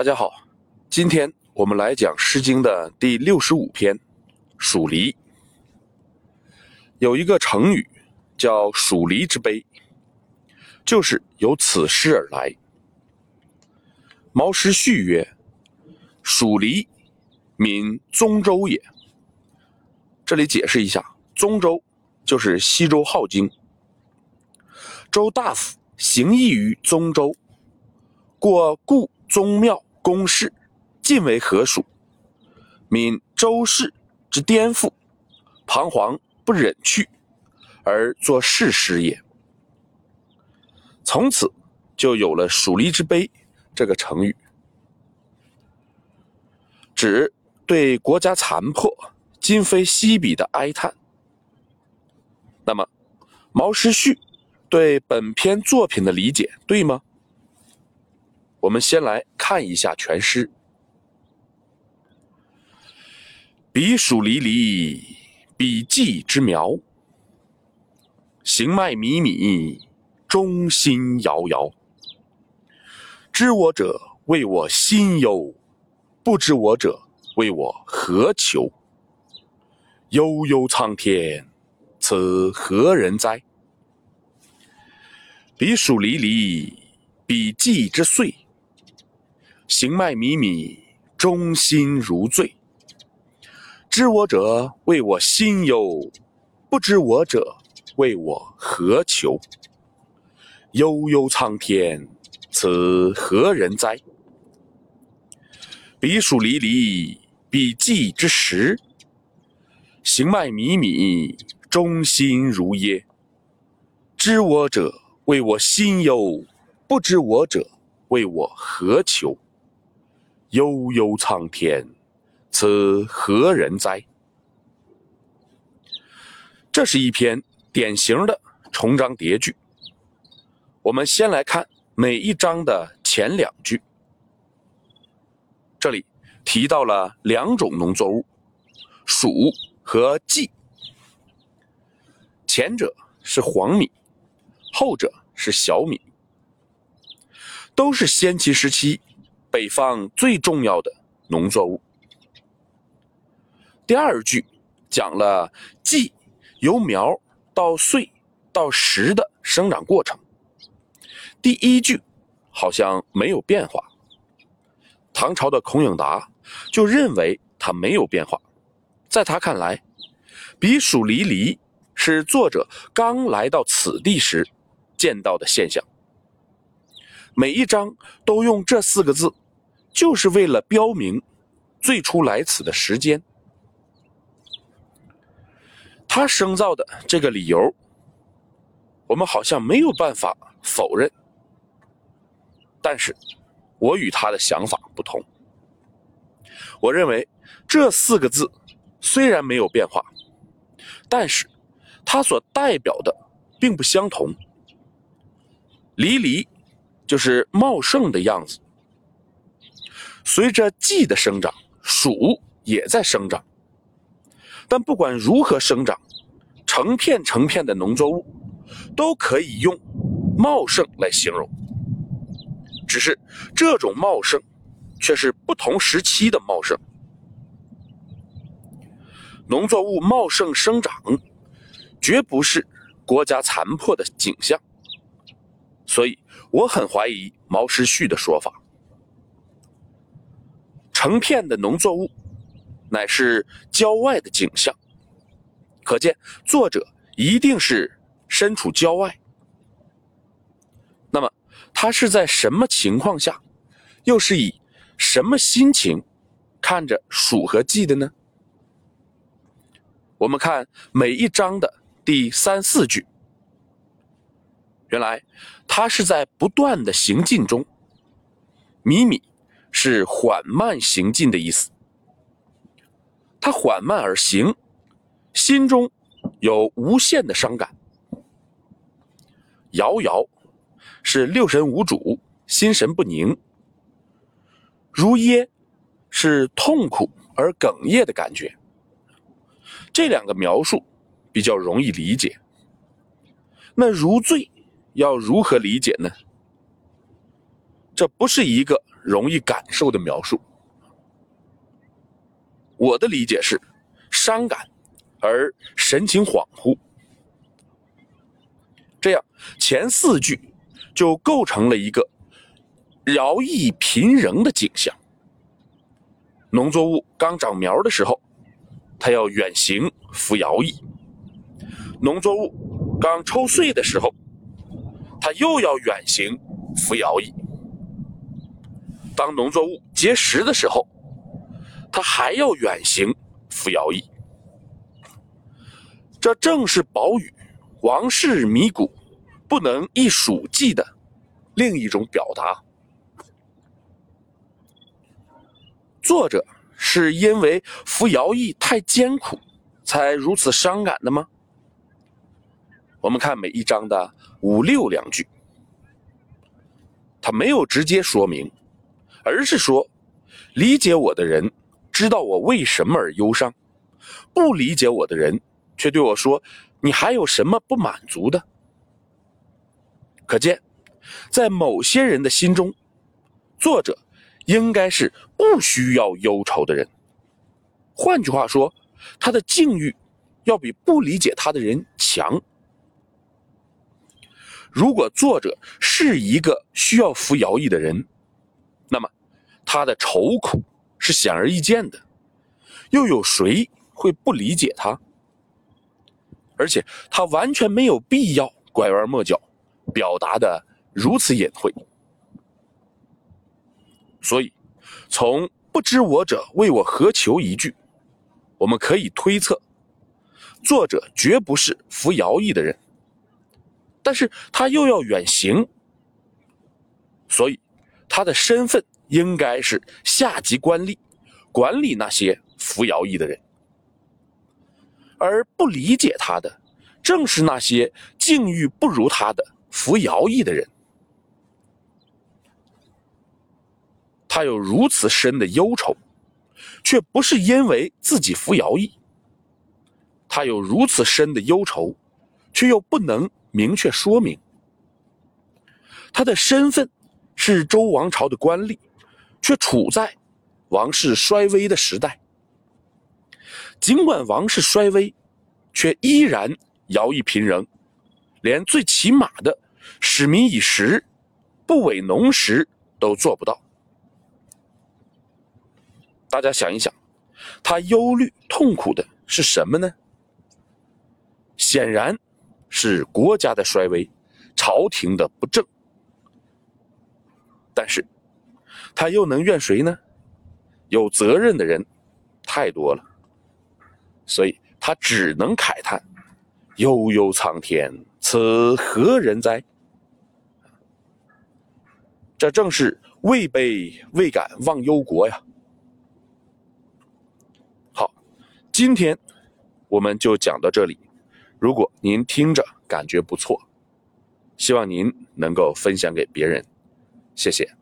大家好，今天我们来讲《诗经》的第六十五篇《黍离》。有一个成语叫“黍离之悲”，就是由此诗而来。毛诗序曰：“黍离，闽宗周也。”这里解释一下，宗周就是西周镐京。周大夫行役于宗周，过故宗庙公室，尽为何属？闽周氏之颠覆，彷徨不忍去，而作世诗也。从此就有了“黍离之悲”这个成语，指对国家残破、今非昔比的哀叹。那么，毛诗序对本篇作品的理解对吗？我们先来看一下全诗。彼黍离离，彼稷之苗。行迈靡靡，中心摇摇。知我者，谓我心忧；不知我者，谓我何求？悠悠苍天，此何人哉？彼黍离离，彼稷之穗。行迈靡靡，中心如醉。知我者，谓我心忧；不知我者，谓我何求？悠悠苍天，此何人哉？彼黍离离，彼稷之实。行迈靡靡，中心如噎。知我者，谓我心忧；不知我者，谓我何求？悠悠苍天，此何人哉？这是一篇典型的重章叠句。我们先来看每一章的前两句。这里提到了两种农作物：黍和稷。前者是黄米，后者是小米，都是先秦时期。北方最重要的农作物。第二句讲了稷由苗到穗到实的生长过程。第一句好像没有变化。唐朝的孔颖达就认为它没有变化，在他看来，比黍离离是作者刚来到此地时见到的现象。每一章都用这四个字。就是为了标明最初来此的时间，他生造的这个理由，我们好像没有办法否认。但是，我与他的想法不同。我认为这四个字虽然没有变化，但是它所代表的并不相同。离离就是茂盛的样子。随着季的生长，黍也在生长。但不管如何生长，成片成片的农作物，都可以用茂盛来形容。只是这种茂盛，却是不同时期的茂盛。农作物茂盛生长，绝不是国家残破的景象。所以，我很怀疑毛时序的说法。成片的农作物，乃是郊外的景象。可见作者一定是身处郊外。那么他是在什么情况下，又是以什么心情看着蜀和稷的呢？我们看每一章的第三四句，原来他是在不断的行进中，米米。是缓慢行进的意思。他缓慢而行，心中有无限的伤感。摇摇是六神无主，心神不宁。如噎是痛苦而哽咽的感觉。这两个描述比较容易理解。那如醉要如何理解呢？这不是一个容易感受的描述。我的理解是，伤感而神情恍惚。这样，前四句就构成了一个徭役频仍的景象。农作物刚长苗的时候，它要远行服徭役；农作物刚抽穗的时候，它又要远行服徭役。当农作物结实的时候，他还要远行服徭役。这正是宝玉王室迷谷不能一蜀记的另一种表达。作者是因为服徭役太艰苦，才如此伤感的吗？我们看每一章的五六两句，他没有直接说明。而是说，理解我的人知道我为什么而忧伤，不理解我的人却对我说：“你还有什么不满足的？”可见，在某些人的心中，作者应该是不需要忧愁的人。换句话说，他的境遇要比不理解他的人强。如果作者是一个需要服徭役的人，那么，他的愁苦是显而易见的，又有谁会不理解他？而且他完全没有必要拐弯抹角，表达的如此隐晦。所以，从“不知我者为我何求”一句，我们可以推测，作者绝不是服徭役的人，但是他又要远行，所以。他的身份应该是下级官吏，管理那些服徭役的人，而不理解他的，正是那些境遇不如他的服徭役的人。他有如此深的忧愁，却不是因为自己服徭役；他有如此深的忧愁，却又不能明确说明他的身份。是周王朝的官吏，却处在王室衰微的时代。尽管王室衰微，却依然徭役贫仍，连最起码的使民以食、不委农时都做不到。大家想一想，他忧虑痛苦的是什么呢？显然是国家的衰微，朝廷的不正。但是，他又能怨谁呢？有责任的人太多了，所以他只能慨叹：“悠悠苍天，此何人哉？”这正是位卑未敢忘忧国呀。好，今天我们就讲到这里。如果您听着感觉不错，希望您能够分享给别人。谢谢。